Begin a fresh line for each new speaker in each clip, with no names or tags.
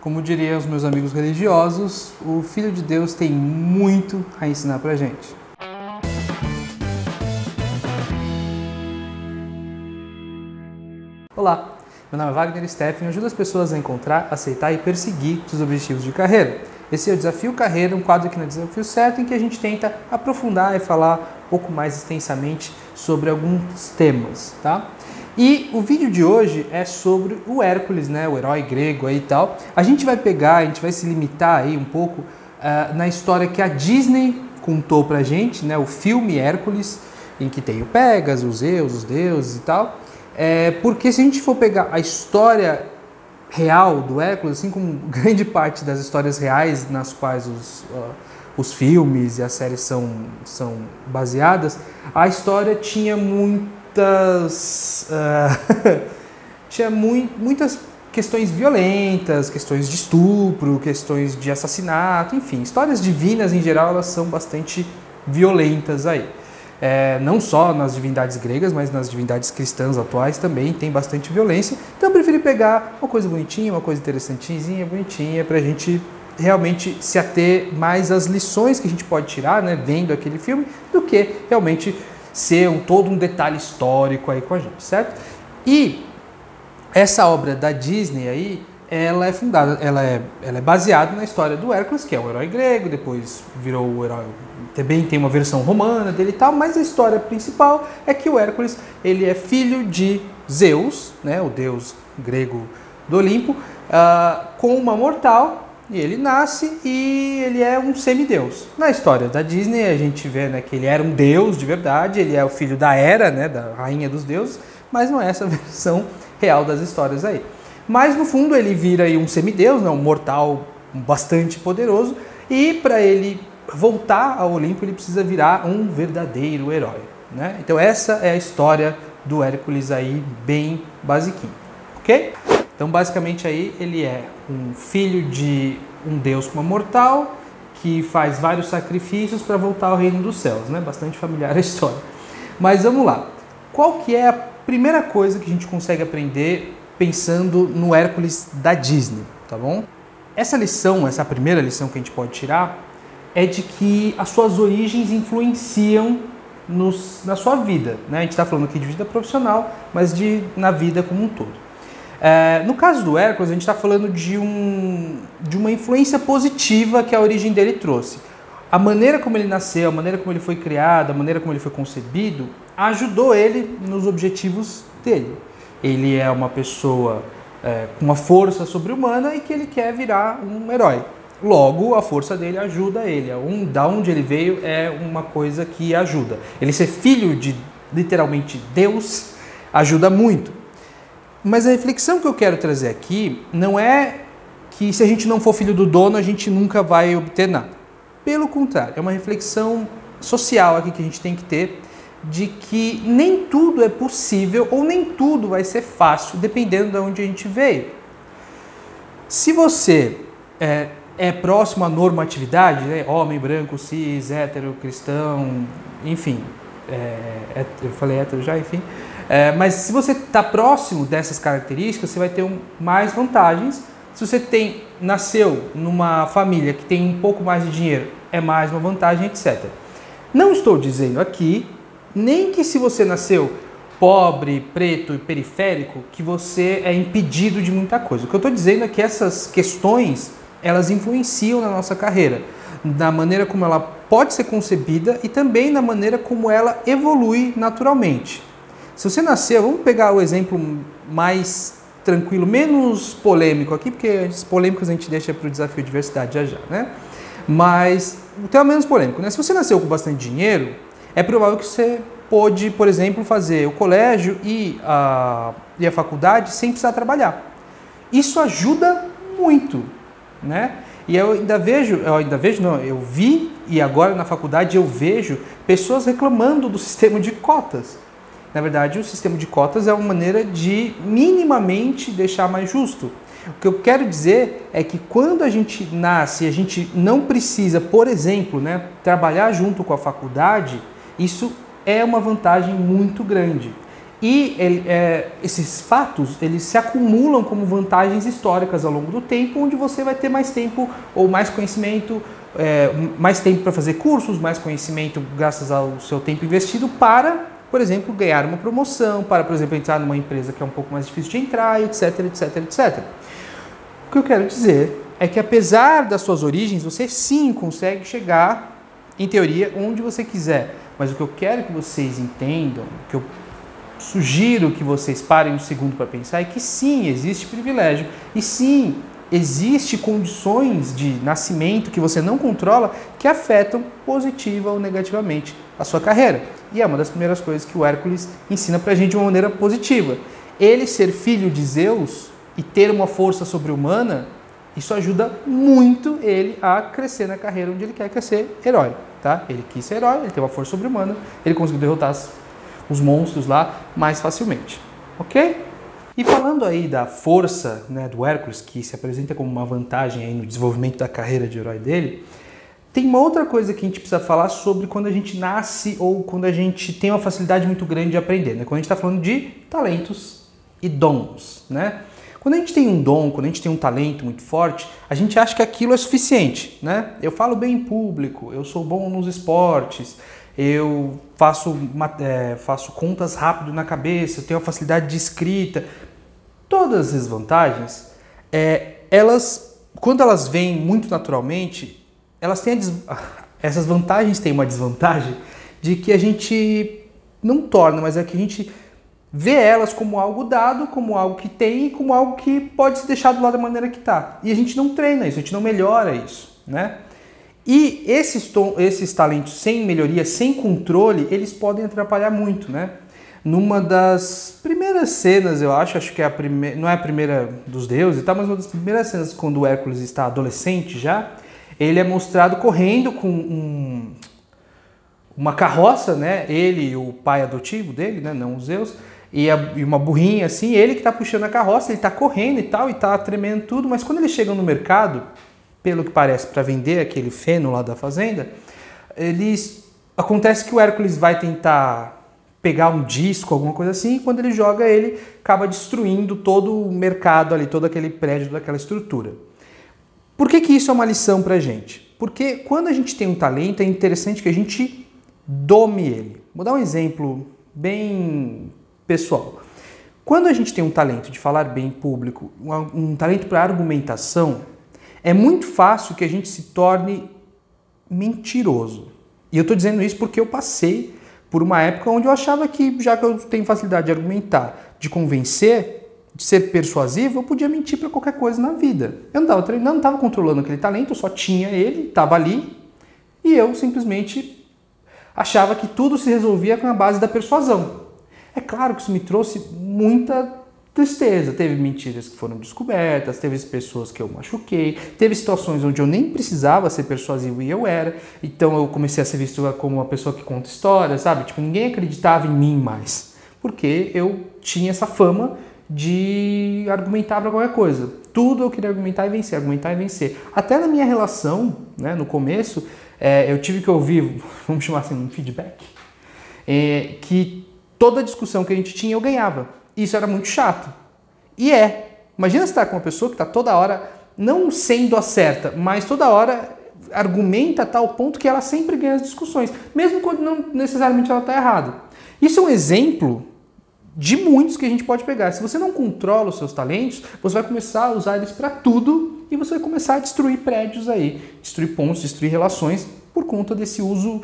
Como diriam os meus amigos religiosos, o Filho de Deus tem muito a ensinar pra gente. Olá, meu nome é Wagner Steffen e ajudo as pessoas a encontrar, aceitar e perseguir seus objetivos de carreira. Esse é o Desafio Carreira, um quadro aqui no Desafio Certo em que a gente tenta aprofundar e falar um pouco mais extensamente sobre alguns temas, tá? E o vídeo de hoje é sobre o Hércules, né, o herói grego aí e tal. A gente vai pegar, a gente vai se limitar aí um pouco uh, na história que a Disney contou pra gente, né, o filme Hércules, em que tem o Pegasus, os Zeus, os deuses e tal. É, porque se a gente for pegar a história real do Hércules, assim como grande parte das histórias reais nas quais os, uh, os filmes e as séries são, são baseadas, a história tinha muitas. Uh, tinha muito, muitas questões violentas, questões de estupro, questões de assassinato, enfim, histórias divinas em geral elas são bastante violentas aí é, não só nas divindades gregas, mas nas divindades cristãs atuais também tem bastante violência. Então eu preferi pegar uma coisa bonitinha, uma coisa interessantinha, bonitinha, para a gente realmente se ater mais às lições que a gente pode tirar, né, vendo aquele filme, do que realmente ser um, todo um detalhe histórico aí com a gente, certo? E essa obra da Disney aí, ela é fundada, ela é, ela é baseada na história do Hércules, que é um herói grego, depois virou o herói, também tem uma versão romana dele e tal, mas a história principal é que o Hércules, ele é filho de Zeus, né, o deus grego do Olimpo, uh, com uma mortal, e ele nasce e ele é um semideus. Na história da Disney, a gente vê né, que ele era um deus de verdade, ele é o filho da Hera, né, da rainha dos deuses, mas não é essa versão real das histórias aí. Mas no fundo ele vira um semideus, né, um mortal bastante poderoso, e para ele voltar ao Olimpo ele precisa virar um verdadeiro herói. Né? Então essa é a história do Hércules aí, bem basiquinho, ok? Então basicamente aí ele é um filho de um deus com uma mortal que faz vários sacrifícios para voltar ao reino dos céus, né? Bastante familiar a história. Mas vamos lá. Qual que é a primeira coisa que a gente consegue aprender pensando no Hércules da Disney, tá bom? Essa lição, essa primeira lição que a gente pode tirar é de que as suas origens influenciam nos, na sua vida. Né? A gente está falando aqui de vida profissional, mas de na vida como um todo. É, no caso do Hércules, a gente está falando de, um, de uma influência positiva que a origem dele trouxe. A maneira como ele nasceu, a maneira como ele foi criado, a maneira como ele foi concebido, ajudou ele nos objetivos dele ele é uma pessoa é, com uma força sobre-humana e que ele quer virar um herói. Logo, a força dele ajuda ele. Um, da onde ele veio é uma coisa que ajuda. Ele ser filho de literalmente Deus ajuda muito. Mas a reflexão que eu quero trazer aqui não é que se a gente não for filho do dono, a gente nunca vai obter nada. Pelo contrário, é uma reflexão social aqui que a gente tem que ter de que nem tudo é possível ou nem tudo vai ser fácil, dependendo de onde a gente veio. Se você é, é próximo à normatividade, né, homem branco, cis, hétero, cristão, enfim, é, é, eu falei hétero já, enfim, é, mas se você está próximo dessas características, você vai ter um, mais vantagens. Se você tem nasceu numa família que tem um pouco mais de dinheiro, é mais uma vantagem, etc. Não estou dizendo aqui nem que se você nasceu pobre, preto e periférico, que você é impedido de muita coisa. O que eu estou dizendo é que essas questões elas influenciam na nossa carreira, na maneira como ela pode ser concebida e também na maneira como ela evolui naturalmente. Se você nasceu, vamos pegar o exemplo mais tranquilo, menos polêmico aqui, porque as polêmicas a gente deixa para o desafio de diversidade já já, né? Mas o tema menos polêmico, né? Se você nasceu com bastante dinheiro, é provável que você pôde, por exemplo, fazer o colégio e a, e a faculdade sem precisar trabalhar. Isso ajuda muito, né? E eu ainda vejo, eu ainda vejo, não, eu vi e agora na faculdade eu vejo pessoas reclamando do sistema de cotas. Na verdade, o sistema de cotas é uma maneira de minimamente deixar mais justo. O que eu quero dizer é que quando a gente nasce, a gente não precisa, por exemplo, né, trabalhar junto com a faculdade, isso é uma vantagem muito grande. E é, esses fatos eles se acumulam como vantagens históricas ao longo do tempo, onde você vai ter mais tempo ou mais conhecimento, é, mais tempo para fazer cursos, mais conhecimento graças ao seu tempo investido para, por exemplo, ganhar uma promoção, para, por exemplo, entrar numa empresa que é um pouco mais difícil de entrar, etc, etc, etc. O que eu quero dizer é que apesar das suas origens, você sim consegue chegar, em teoria, onde você quiser. Mas o que eu quero que vocês entendam, que eu sugiro que vocês parem um segundo para pensar é que sim, existe privilégio e sim, existe condições de nascimento que você não controla que afetam positiva ou negativamente a sua carreira. E é uma das primeiras coisas que o Hércules ensina para a gente de uma maneira positiva. Ele ser filho de Zeus e ter uma força sobre-humana, isso ajuda muito ele a crescer na carreira onde ele quer crescer herói. Tá? Ele quis ser herói, ele tem uma força sobre-humana, ele conseguiu derrotar os monstros lá mais facilmente. Ok? E falando aí da força né, do Hércules, que se apresenta como uma vantagem aí no desenvolvimento da carreira de herói dele, tem uma outra coisa que a gente precisa falar sobre quando a gente nasce ou quando a gente tem uma facilidade muito grande de aprender. Né? Quando a gente está falando de talentos e dons. Né? Quando a gente tem um dom, quando a gente tem um talento muito forte, a gente acha que aquilo é suficiente. Né? Eu falo bem em público, eu sou bom nos esportes, eu faço, é, faço contas rápido na cabeça, eu tenho a facilidade de escrita. Todas as vantagens, é, elas, quando elas vêm muito naturalmente, elas têm essas vantagens têm uma desvantagem de que a gente não torna, mas é que a gente vê elas como algo dado, como algo que tem e como algo que pode se deixar do lado da maneira que está. E a gente não treina isso, a gente não melhora isso, né? E esses, esses talentos sem melhoria, sem controle, eles podem atrapalhar muito, né? Numa das primeiras cenas, eu acho, acho que é a não é a primeira dos deuses e tal, mas uma das primeiras cenas quando o Hércules está adolescente já, ele é mostrado correndo com um, uma carroça, né? Ele e o pai adotivo dele, né? Não os Zeus, e, a, e uma burrinha assim, ele que está puxando a carroça, ele está correndo e tal, e está tremendo tudo, mas quando eles chegam no mercado, pelo que parece, para vender aquele feno lá da fazenda, eles acontece que o Hércules vai tentar pegar um disco, alguma coisa assim, e quando ele joga ele acaba destruindo todo o mercado ali, todo aquele prédio, daquela estrutura. Por que, que isso é uma lição para a gente? Porque quando a gente tem um talento, é interessante que a gente dome ele. Vou dar um exemplo bem pessoal. Quando a gente tem um talento de falar bem em público, um, um talento para argumentação, é muito fácil que a gente se torne mentiroso. E eu estou dizendo isso porque eu passei por uma época onde eu achava que, já que eu tenho facilidade de argumentar, de convencer, ser persuasivo, eu podia mentir para qualquer coisa na vida. Eu não estava não estava controlando aquele talento, eu só tinha ele, estava ali, e eu simplesmente achava que tudo se resolvia com a base da persuasão. É claro que isso me trouxe muita tristeza. Teve mentiras que foram descobertas, teve pessoas que eu machuquei, teve situações onde eu nem precisava ser persuasivo e eu era. Então eu comecei a ser visto como uma pessoa que conta histórias, sabe? Tipo, ninguém acreditava em mim mais, porque eu tinha essa fama de argumentar para qualquer coisa. Tudo eu queria argumentar e vencer, argumentar e vencer. Até na minha relação, né, no começo, é, eu tive que ouvir, vamos chamar assim, um feedback, é, que toda discussão que a gente tinha eu ganhava. Isso era muito chato. E é. Imagina estar com uma pessoa que está toda hora, não sendo a certa, mas toda hora argumenta a tal ponto que ela sempre ganha as discussões, mesmo quando não necessariamente ela está errada. Isso é um exemplo de muitos que a gente pode pegar. Se você não controla os seus talentos, você vai começar a usar eles para tudo e você vai começar a destruir prédios aí, destruir pontos, destruir relações por conta desse uso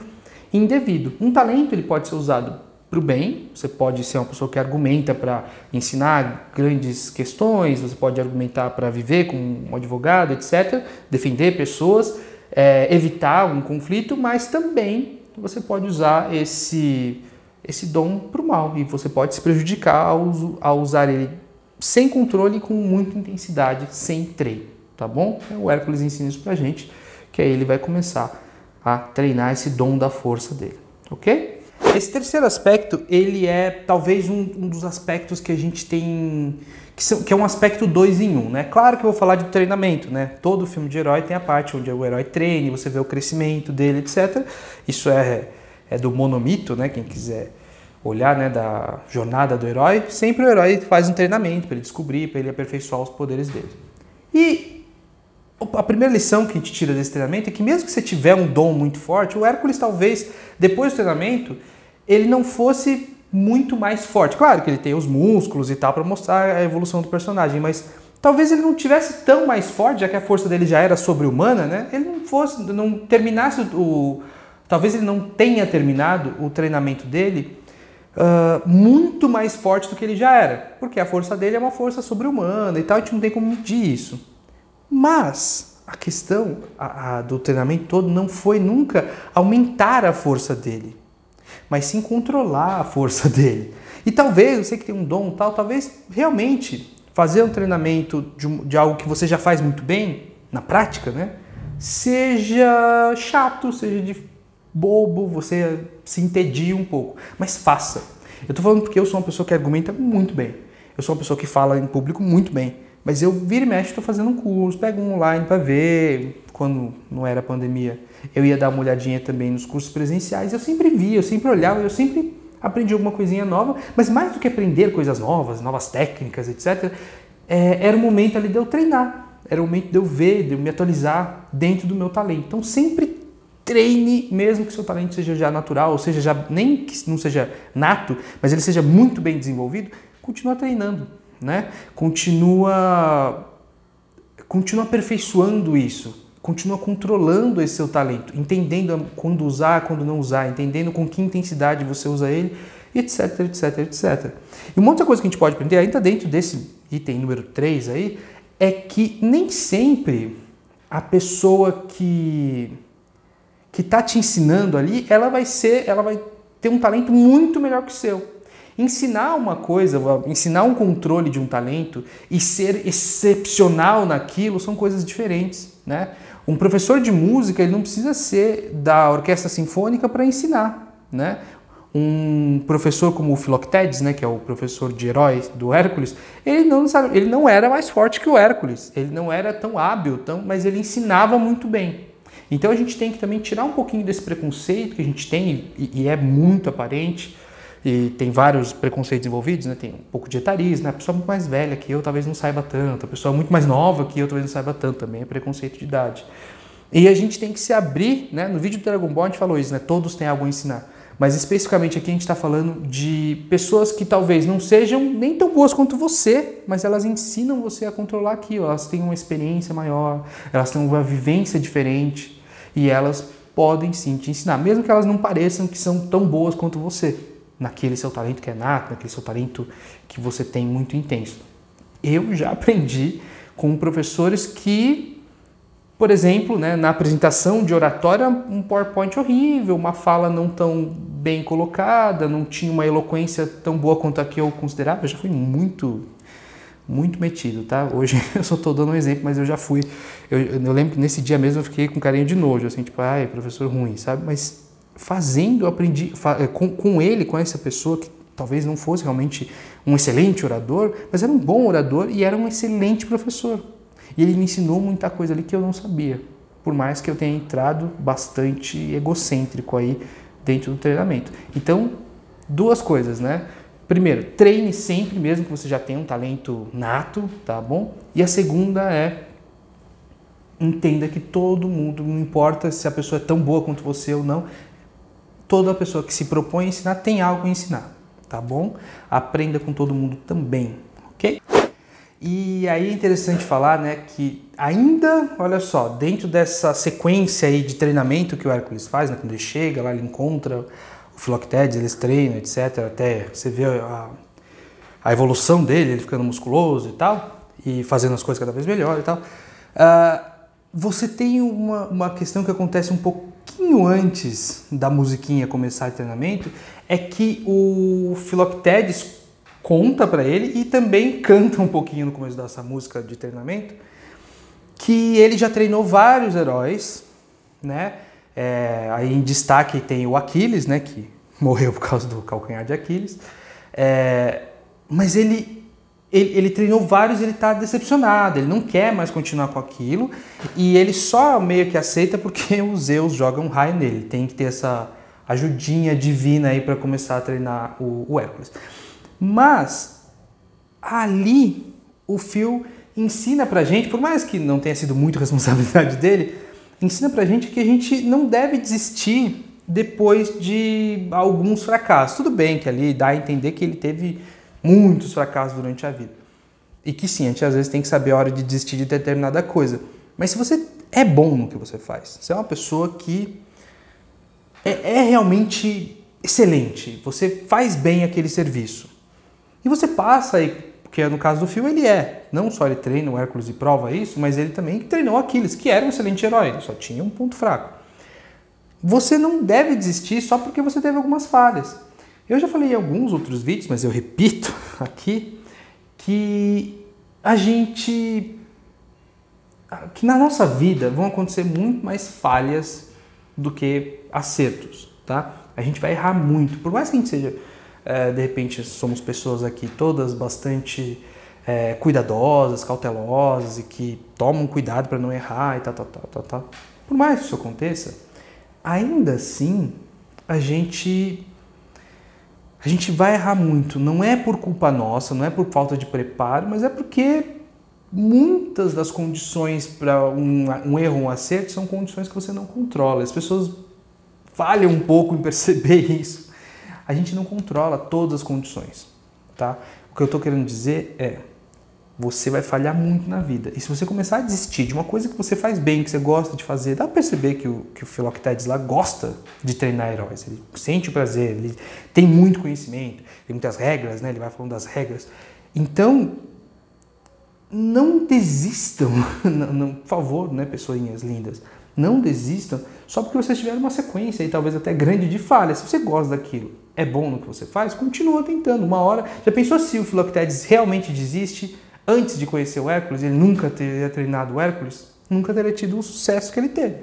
indevido. Um talento ele pode ser usado para o bem. Você pode ser uma pessoa que argumenta para ensinar grandes questões, você pode argumentar para viver como um advogado, etc., defender pessoas, é, evitar um conflito, mas também você pode usar esse, esse dom para o mal e você pode se prejudicar ao, ao usar ele sem controle e com muita intensidade, sem treino, tá bom? Então, o Hércules ensina isso para a gente, que aí ele vai começar a treinar esse dom da força dele, ok? Esse terceiro aspecto, ele é talvez um, um dos aspectos que a gente tem, que, são, que é um aspecto dois em um, né? Claro que eu vou falar de treinamento, né? Todo filme de herói tem a parte onde o herói treine, você vê o crescimento dele, etc. Isso é, é do monomito, né? Quem quiser olhar né, da jornada do herói, sempre o herói faz um treinamento para ele descobrir, para ele aperfeiçoar os poderes dele. E a primeira lição que a gente tira desse treinamento é que mesmo que você tiver um dom muito forte, o Hércules talvez, depois do treinamento, ele não fosse muito mais forte. Claro que ele tem os músculos e tal para mostrar a evolução do personagem, mas talvez ele não tivesse tão mais forte, já que a força dele já era sobre-humana, né? Ele não fosse, não terminasse o, talvez ele não tenha terminado o treinamento dele uh, muito mais forte do que ele já era, porque a força dele é uma força sobre-humana e tal, a gente não tem como medir isso. Mas a questão a, a, do treinamento todo não foi nunca aumentar a força dele, mas sim controlar a força dele. E talvez, você que tem um dom tal, talvez realmente fazer um treinamento de, de algo que você já faz muito bem, na prática, né? Seja chato, seja de bobo, você se entedie um pouco, mas faça. Eu estou falando porque eu sou uma pessoa que argumenta muito bem. Eu sou uma pessoa que fala em público muito bem. Mas eu vira e mexe, estou fazendo um curso, pego um online para ver. Quando não era pandemia, eu ia dar uma olhadinha também nos cursos presenciais. Eu sempre via, eu sempre olhava, eu sempre aprendi alguma coisinha nova. Mas mais do que aprender coisas novas, novas técnicas, etc., é, era o momento ali de eu treinar. Era o momento de eu ver, de eu me atualizar dentro do meu talento. Então sempre treine, mesmo que seu talento seja já natural, ou seja, já nem que não seja nato, mas ele seja muito bem desenvolvido, continua treinando, né? Continua continua aperfeiçoando isso, continua controlando esse seu talento, entendendo quando usar, quando não usar, entendendo com que intensidade você usa ele, etc, etc, etc. E uma outra coisa que a gente pode aprender ainda dentro desse item número 3 aí, é que nem sempre a pessoa que que está te ensinando ali, ela vai ser, ela vai ter um talento muito melhor que o seu. Ensinar uma coisa, ensinar um controle de um talento e ser excepcional naquilo são coisas diferentes, né? Um professor de música, ele não precisa ser da orquestra sinfônica para ensinar, né? Um professor como o Philoctetes, né, que é o professor de herói do Hércules, ele não, ele não era mais forte que o Hércules, ele não era tão hábil, tão, mas ele ensinava muito bem. Então a gente tem que também tirar um pouquinho desse preconceito que a gente tem e, e é muito aparente e tem vários preconceitos envolvidos, né? Tem um pouco de etarismo, né? A pessoa muito mais velha que eu talvez não saiba tanto, a pessoa muito mais nova que eu talvez não saiba tanto também, é preconceito de idade. E a gente tem que se abrir, né? No vídeo do Dragon Ball a gente falou isso, né? Todos têm algo a ensinar. Mas especificamente aqui a gente está falando de pessoas que talvez não sejam nem tão boas quanto você, mas elas ensinam você a controlar aquilo. Elas têm uma experiência maior, elas têm uma vivência diferente e elas podem sim te ensinar, mesmo que elas não pareçam que são tão boas quanto você, naquele seu talento que é nato, naquele seu talento que você tem muito intenso. Eu já aprendi com professores que, por exemplo, né, na apresentação de oratória, um PowerPoint horrível, uma fala não tão bem colocada, não tinha uma eloquência tão boa quanto a que eu considerava. Eu já fui muito muito metido, tá? Hoje eu só estou dando um exemplo, mas eu já fui. Eu, eu, lembro que nesse dia mesmo eu fiquei com carinho de nojo, assim, tipo, ai, professor ruim, sabe? Mas fazendo, eu aprendi, eh, com, com ele, com essa pessoa que talvez não fosse realmente um excelente orador, mas era um bom orador e era um excelente professor. E ele me ensinou muita coisa ali que eu não sabia, por mais que eu tenha entrado bastante egocêntrico aí dentro do treinamento. Então, duas coisas, né? Primeiro, treine sempre, mesmo que você já tenha um talento nato, tá bom? E a segunda é entenda que todo mundo, não importa se a pessoa é tão boa quanto você ou não, toda pessoa que se propõe a ensinar tem algo a ensinar, tá bom? Aprenda com todo mundo também, ok? E aí é interessante falar, né, que ainda, olha só, dentro dessa sequência aí de treinamento que o Hércules faz, né, quando ele chega lá, ele encontra o Philoctetes, eles treinam, etc. Até você vê a, a evolução dele, ele ficando musculoso e tal, e fazendo as coisas cada vez melhor e tal. Uh, você tem uma, uma questão que acontece um pouquinho antes da musiquinha começar o treinamento, é que o Philoctetes conta para ele e também canta um pouquinho no começo dessa música de treinamento, que ele já treinou vários heróis, né? É, aí em destaque tem o Aquiles, né, que morreu por causa do calcanhar de Aquiles. É, mas ele, ele, ele, treinou vários ele está decepcionado, ele não quer mais continuar com aquilo e ele só meio que aceita porque os Zeus jogam um raio nele. Tem que ter essa ajudinha divina aí para começar a treinar o, o Hércules. Mas ali o Phil ensina pra gente, por mais que não tenha sido muito responsabilidade dele, ensina pra gente que a gente não deve desistir depois de alguns fracassos. Tudo bem que ali dá a entender que ele teve muitos fracassos durante a vida. E que sim, a gente às vezes tem que saber a hora de desistir de determinada coisa. Mas se você é bom no que você faz, você é uma pessoa que é, é realmente excelente, você faz bem aquele serviço. E você passa aí, porque no caso do Phil ele é, não só ele treina o Hércules e prova isso, mas ele também treinou Aquiles, que era um excelente herói, ele só tinha um ponto fraco. Você não deve desistir só porque você teve algumas falhas. Eu já falei em alguns outros vídeos, mas eu repito aqui, que a gente. que na nossa vida vão acontecer muito mais falhas do que acertos, tá? A gente vai errar muito, por mais que a gente seja, é, de repente, somos pessoas aqui todas bastante é, cuidadosas, cautelosas e que tomam cuidado para não errar e tal, tal, tal, tal, tal. Por mais que isso aconteça, ainda assim a gente a gente vai errar muito. Não é por culpa nossa, não é por falta de preparo, mas é porque muitas das condições para um, um, erro, um acerto, são condições que você não controla. As pessoas falham um pouco em perceber isso. A gente não controla todas as condições, tá? O que eu estou querendo dizer é você vai falhar muito na vida. E se você começar a desistir de uma coisa que você faz bem, que você gosta de fazer, dá pra perceber que o, que o Philoctetes lá gosta de treinar heróis. Ele sente o prazer, ele tem muito conhecimento, tem muitas regras, né? Ele vai falando das regras. Então, não desistam, não, não, por favor, né, pessoinhas lindas, não desistam só porque vocês tiveram uma sequência e talvez até grande de falhas. Se você gosta daquilo, é bom no que você faz, continua tentando. Uma hora, já pensou se o Philoctetes realmente desiste? antes de conhecer o Hércules, ele nunca teria treinado o Hércules, nunca teria tido o sucesso que ele teve.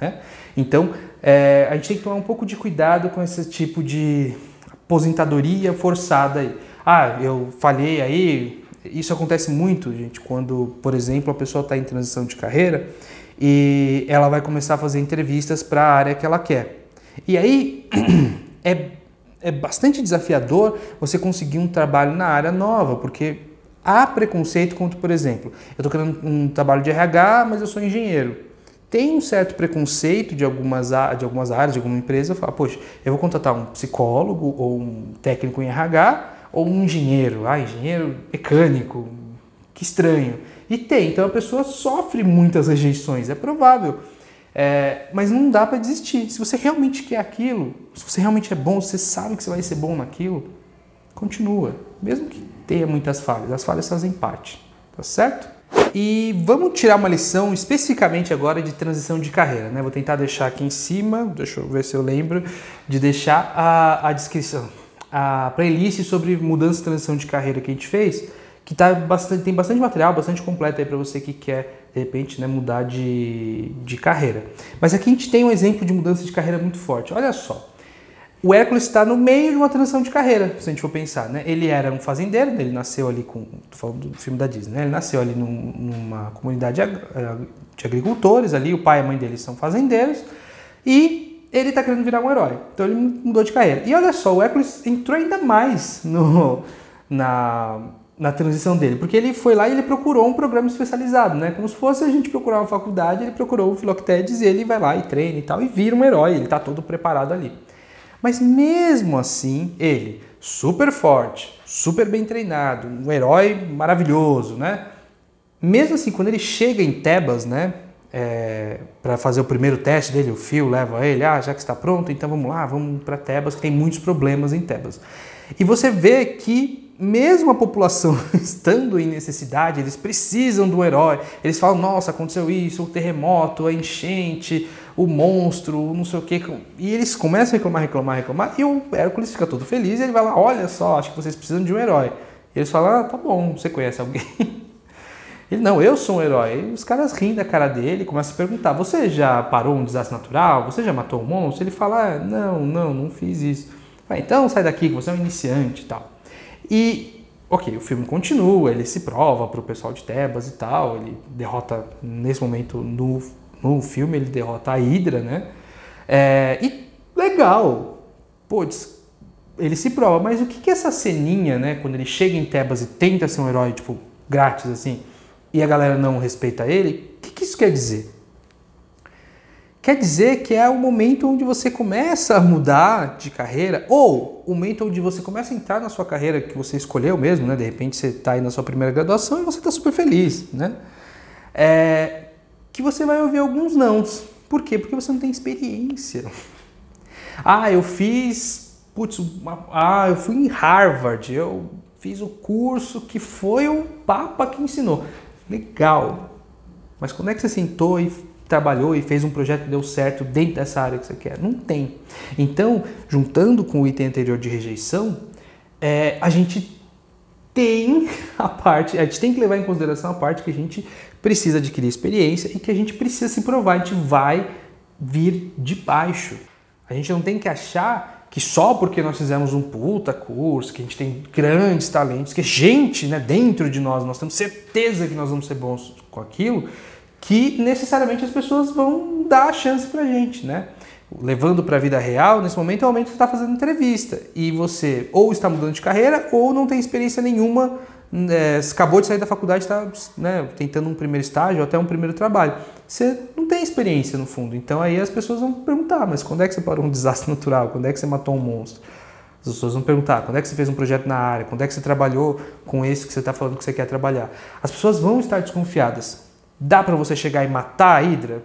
Né? Então, é, a gente tem que tomar um pouco de cuidado com esse tipo de aposentadoria forçada aí. Ah, eu falhei aí. Isso acontece muito, gente, quando, por exemplo, a pessoa está em transição de carreira e ela vai começar a fazer entrevistas para a área que ela quer. E aí é, é bastante desafiador você conseguir um trabalho na área nova, porque Há preconceito contra, por exemplo, eu estou querendo um trabalho de RH, mas eu sou engenheiro. Tem um certo preconceito de algumas, de algumas áreas, de alguma empresa, falo, poxa, eu vou contratar um psicólogo ou um técnico em RH ou um engenheiro, ah, engenheiro mecânico, que estranho. E tem, então a pessoa sofre muitas rejeições, é provável. É, mas não dá para desistir. Se você realmente quer aquilo, se você realmente é bom, você sabe que você vai ser bom naquilo, continua. Mesmo que tenha muitas falhas, as falhas fazem parte, tá certo? E vamos tirar uma lição especificamente agora de transição de carreira, né? Vou tentar deixar aqui em cima, deixa eu ver se eu lembro, de deixar a, a descrição, a playlist sobre mudança e transição de carreira que a gente fez, que tá bastante, tem bastante material, bastante completo aí para você que quer, de repente, né, mudar de, de carreira. Mas aqui a gente tem um exemplo de mudança de carreira muito forte. Olha só, o Hércules está no meio de uma transição de carreira, se a gente for pensar, né? Ele era um fazendeiro, ele nasceu ali com, tô falando do filme da Disney, né? Ele nasceu ali num, numa comunidade de agricultores ali, o pai e a mãe dele são fazendeiros, e ele está querendo virar um herói. Então ele mudou de carreira. E olha só, o Hércules entrou ainda mais no, na, na transição dele, porque ele foi lá e ele procurou um programa especializado, né? Como se fosse a gente procurar uma faculdade, ele procurou o Philoctetes e ele vai lá e treina e tal, e vira um herói, ele está todo preparado ali. Mas mesmo assim, ele, super forte, super bem treinado, um herói maravilhoso, né? Mesmo assim, quando ele chega em Tebas, né? É, para fazer o primeiro teste dele, o Fio leva ele, ah, já que está pronto, então vamos lá, vamos para Tebas, que tem muitos problemas em Tebas. E você vê que mesmo a população estando em necessidade, eles precisam do herói. Eles falam, nossa, aconteceu isso, o terremoto, a enchente, o monstro, não sei o que. E eles começam a reclamar, reclamar, reclamar, e o Hércules fica todo feliz e ele vai lá, olha só, acho que vocês precisam de um herói. E eles falam, ah, tá bom, você conhece alguém? Ele, não, eu sou um herói. E os caras riem da cara dele, começam a perguntar, você já parou um desastre natural? Você já matou um monstro? Ele fala, ah, não, não, não fiz isso. Então sai daqui, que você é um iniciante e tal. E, ok, o filme continua, ele se prova para o pessoal de Tebas e tal, ele derrota, nesse momento, no no filme ele derrota a Hydra, né? É, e legal. Putz, ele se prova, mas o que, que essa ceninha, né? Quando ele chega em Tebas e tenta ser um herói, tipo, grátis, assim, e a galera não respeita ele, o que, que isso quer dizer? Quer dizer que é o momento onde você começa a mudar de carreira, ou o momento onde você começa a entrar na sua carreira que você escolheu mesmo, né? De repente você está aí na sua primeira graduação e você está super feliz, né? É, que você vai ouvir alguns nãos. Por quê? Porque você não tem experiência. Ah, eu fiz. Putz, uma, ah, eu fui em Harvard, eu fiz o curso que foi o Papa que ensinou. Legal. Mas quando é que você sentou e trabalhou e fez um projeto que deu certo dentro dessa área que você quer? Não tem. Então, juntando com o item anterior de rejeição, é, a gente tem a parte, a gente tem que levar em consideração a parte que a gente precisa adquirir experiência e que a gente precisa se provar, a gente vai vir de baixo. A gente não tem que achar que só porque nós fizemos um puta curso, que a gente tem grandes talentos, que gente né, dentro de nós, nós temos certeza que nós vamos ser bons com aquilo, que necessariamente as pessoas vão dar a chance pra gente, né? Levando para a vida real, nesse momento é o momento que você está fazendo entrevista e você ou está mudando de carreira ou não tem experiência nenhuma, é, acabou de sair da faculdade, está né, tentando um primeiro estágio ou até um primeiro trabalho. Você não tem experiência no fundo, então aí as pessoas vão perguntar: mas quando é que você parou um desastre natural? Quando é que você matou um monstro? As pessoas vão perguntar quando é que você fez um projeto na área, quando é que você trabalhou com esse que você está falando que você quer trabalhar. As pessoas vão estar desconfiadas. Dá para você chegar e matar a Hidra?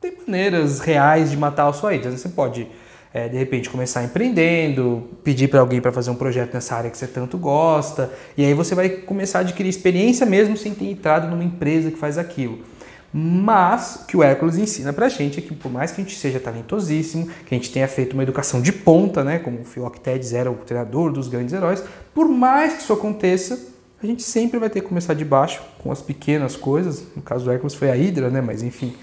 Tem maneiras reais de matar a sua Hidra. Você pode, é, de repente, começar empreendendo, pedir para alguém para fazer um projeto nessa área que você tanto gosta, e aí você vai começar a adquirir experiência mesmo sem ter entrado numa empresa que faz aquilo. Mas o que o Hércules ensina pra gente é que por mais que a gente seja talentosíssimo, que a gente tenha feito uma educação de ponta, né, como o Philoctetes era o treinador dos grandes heróis, por mais que isso aconteça, a gente sempre vai ter que começar de baixo, com as pequenas coisas. No caso do Hércules foi a Hydra, né? Mas enfim,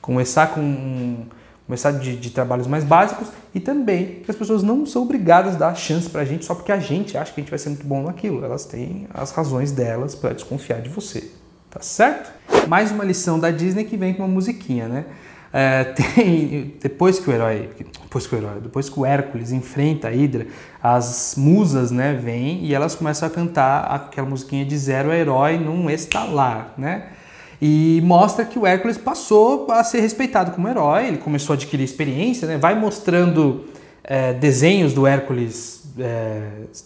começar com começar de, de, trabalhos mais básicos e também que as pessoas não são obrigadas a dar chance pra gente só porque a gente acha que a gente vai ser muito bom naquilo. Elas têm as razões delas para desconfiar de você. Tá certo? Mais uma lição da Disney que vem com uma musiquinha, né? É, tem, depois que o herói, depois que o herói, depois que o Hércules enfrenta a Hydra, as musas, né, vêm e elas começam a cantar aquela musiquinha de zero herói num estalar, né? E mostra que o Hércules passou a ser respeitado como herói, ele começou a adquirir experiência, né? Vai mostrando é, desenhos do Hércules é,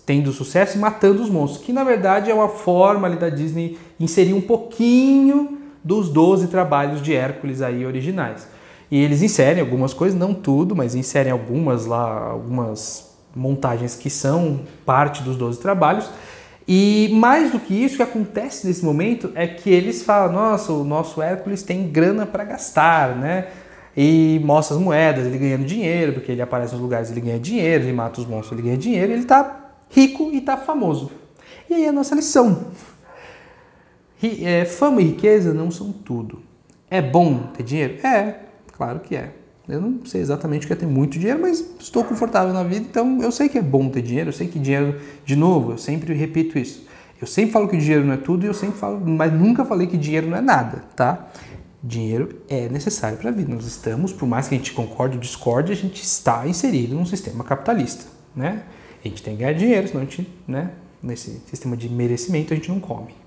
tendo sucesso e matando os monstros, que na verdade é uma forma ali da Disney inserir um pouquinho dos 12 trabalhos de Hércules aí originais. E eles inserem algumas coisas, não tudo, mas inserem algumas lá, algumas montagens que são parte dos 12 trabalhos. E mais do que isso, o que acontece nesse momento é que eles falam: nossa, o nosso Hércules tem grana para gastar, né? E mostra as moedas, ele ganhando dinheiro, porque ele aparece nos lugares, ele ganha dinheiro, ele mata os monstros, ele ganha dinheiro, ele tá rico e tá famoso. E aí a nossa lição. É, fama e riqueza não são tudo. É bom ter dinheiro? É, claro que é. Eu não sei exatamente o que é ter muito dinheiro, mas estou confortável na vida, então eu sei que é bom ter dinheiro, eu sei que dinheiro, de novo, eu sempre repito isso. Eu sempre falo que dinheiro não é tudo e eu sempre falo, mas nunca falei que dinheiro não é nada, tá? Dinheiro é necessário para a vida. Nós estamos, por mais que a gente concorde ou discorde, a gente está inserido num sistema capitalista, né? A gente tem que ganhar dinheiro, senão a gente, né, nesse sistema de merecimento, a gente não come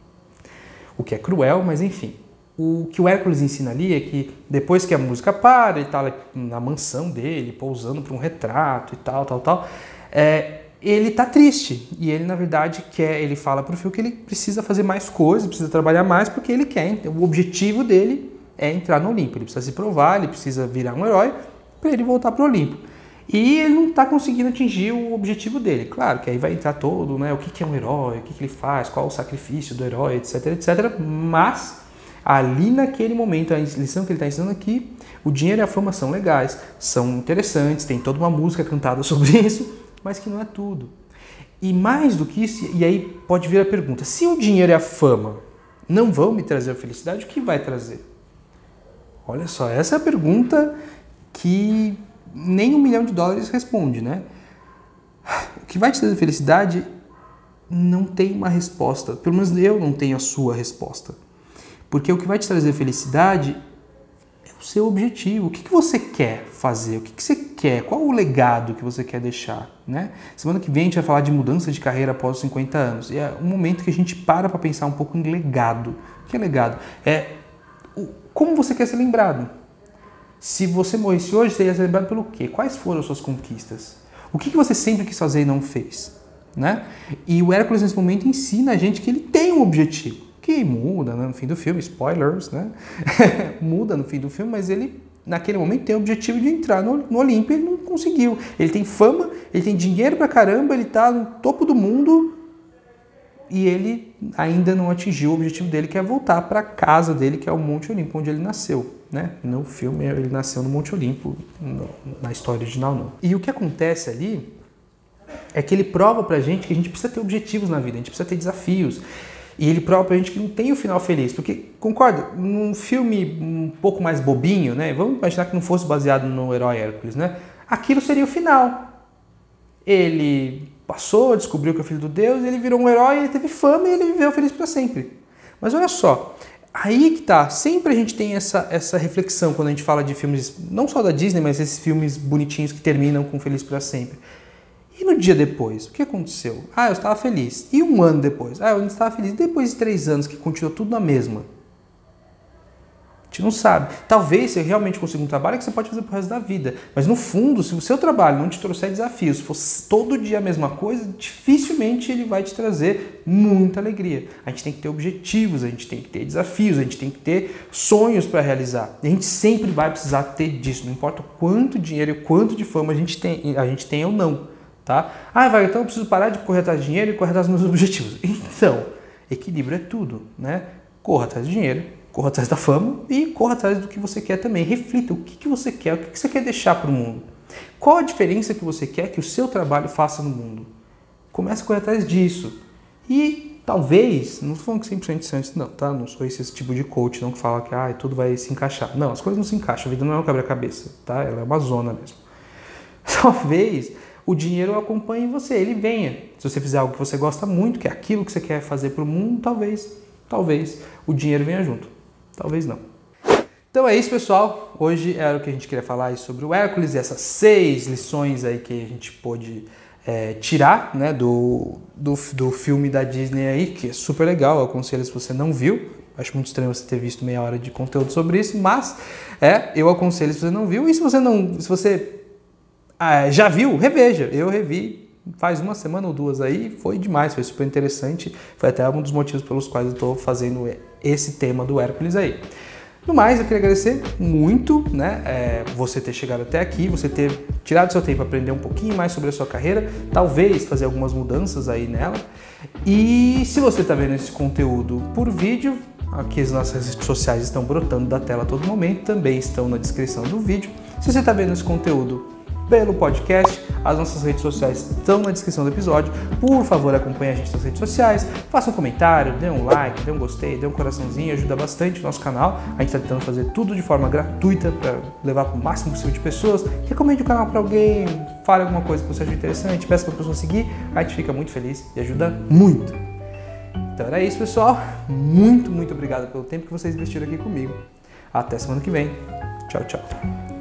o que é cruel, mas enfim. O que o Hércules ensina ali é que depois que a música para, ele está na mansão dele, pousando para um retrato e tal, tal, tal, é, ele está triste e ele na verdade quer, ele fala para o Phil que ele precisa fazer mais coisas, precisa trabalhar mais porque ele quer. Então, o objetivo dele é entrar no Olimpo. Ele precisa se provar, ele precisa virar um herói para ele voltar para o Olimpo. E ele não está conseguindo atingir o objetivo dele. Claro que aí vai entrar todo, né? O que, que é um herói, o que, que ele faz, qual o sacrifício do herói, etc, etc. Mas ali naquele momento, a lição que ele está ensinando aqui, o dinheiro e a fama são legais, são interessantes, tem toda uma música cantada sobre isso, mas que não é tudo. E mais do que isso, e aí pode vir a pergunta: se o dinheiro e a fama não vão me trazer a felicidade, o que vai trazer? Olha só, essa é a pergunta que nem um milhão de dólares responde, né? O que vai te trazer felicidade não tem uma resposta. Pelo menos eu não tenho a sua resposta. Porque o que vai te trazer felicidade é o seu objetivo. O que, que você quer fazer? O que, que você quer? Qual o legado que você quer deixar? Né? Semana que vem a gente vai falar de mudança de carreira após os 50 anos. E é um momento que a gente para para pensar um pouco em legado. O que é legado? É como você quer ser lembrado. Se você morresse hoje, você ia ser lembrado pelo quê? Quais foram as suas conquistas? O que, que você sempre quis fazer e não fez? Né? E o Hércules, nesse momento, ensina a gente que ele tem um objetivo que muda né, no fim do filme, spoilers, né? muda no fim do filme, mas ele naquele momento tem o objetivo de entrar no, no Olimpo e ele não conseguiu. Ele tem fama, ele tem dinheiro pra caramba, ele tá no topo do mundo e ele ainda não atingiu o objetivo dele, que é voltar para casa dele, que é o Monte Olimpo, onde ele nasceu. Né? No filme ele nasceu no Monte Olimpo, na história original não. E o que acontece ali é que ele prova pra gente que a gente precisa ter objetivos na vida, a gente precisa ter desafios. E ele prova pra gente que não tem o um final feliz. Porque, concorda, num filme um pouco mais bobinho, né? Vamos imaginar que não fosse baseado no herói Hércules, né? Aquilo seria o final. Ele passou, descobriu que é filho do Deus, ele virou um herói, ele teve fama e ele viveu feliz para sempre. Mas olha só, aí que tá, sempre a gente tem essa, essa reflexão quando a gente fala de filmes, não só da Disney, mas esses filmes bonitinhos que terminam com feliz para sempre. E no dia depois, o que aconteceu? Ah, eu estava feliz. E um ano depois? Ah, eu estava feliz. Depois de três anos que continuou tudo na mesma. Gente não sabe. Talvez você realmente consiga um trabalho que você pode fazer pro resto da vida. Mas no fundo, se o seu trabalho não te trouxer desafios, fosse todo dia a mesma coisa, dificilmente ele vai te trazer muita alegria. A gente tem que ter objetivos, a gente tem que ter desafios, a gente tem que ter sonhos para realizar. E a gente sempre vai precisar ter disso, não importa quanto dinheiro e quanto de fama a gente tem, a gente tem ou não. Tá? Ah, vai, então eu preciso parar de correr atrás de dinheiro e correr atrás dos meus objetivos. Então, equilíbrio é tudo, né? Corra atrás de dinheiro, corra atrás da fama e corra atrás do que você quer também. Reflita o que, que você quer, o que, que você quer deixar para o mundo. Qual a diferença que você quer que o seu trabalho faça no mundo? Comece a correr atrás disso. E talvez, não estou falando que 100% antes, não, tá? Não sou esse, esse, tipo de coach, não que fala que ah, tudo vai se encaixar. Não, as coisas não se encaixam, a vida não é um quebra-cabeça, tá? Ela é uma zona mesmo. Talvez o dinheiro acompanhe você, ele venha. Se você fizer algo que você gosta muito, que é aquilo que você quer fazer para o mundo, talvez, talvez o dinheiro venha junto. Talvez não. Então é isso, pessoal. Hoje era o que a gente queria falar sobre o Hércules e essas seis lições aí que a gente pôde é, tirar né, do, do, do filme da Disney aí, que é super legal. Eu aconselho se você não viu. Acho muito estranho você ter visto meia hora de conteúdo sobre isso, mas é, eu aconselho se você não viu. E se você não, se você ah, já viu? Reveja. Eu revi faz uma semana ou duas aí, foi demais, foi super interessante. Foi até um dos motivos pelos quais eu estou fazendo esse tema do Hércules aí. No mais, eu queria agradecer muito, né, é, você ter chegado até aqui, você ter tirado seu tempo para aprender um pouquinho mais sobre a sua carreira, talvez fazer algumas mudanças aí nela. E se você está vendo esse conteúdo por vídeo, aqui as nossas redes sociais estão brotando da tela a todo momento, também estão na descrição do vídeo. Se você está vendo esse conteúdo pelo podcast. As nossas redes sociais estão na descrição do episódio. Por favor, acompanhe a gente nas redes sociais, faça um comentário, dê um like, dê um gostei, dê um coraçãozinho, ajuda bastante o nosso canal. A gente está tentando fazer tudo de forma gratuita para levar para o máximo possível de pessoas. Recomende o canal para alguém, fale alguma coisa que você acha interessante, peça para a pessoa seguir. A gente fica muito feliz e ajuda muito. Então era isso, pessoal. Muito, muito obrigado pelo tempo que vocês investiram aqui comigo. Até semana que vem. Tchau, tchau.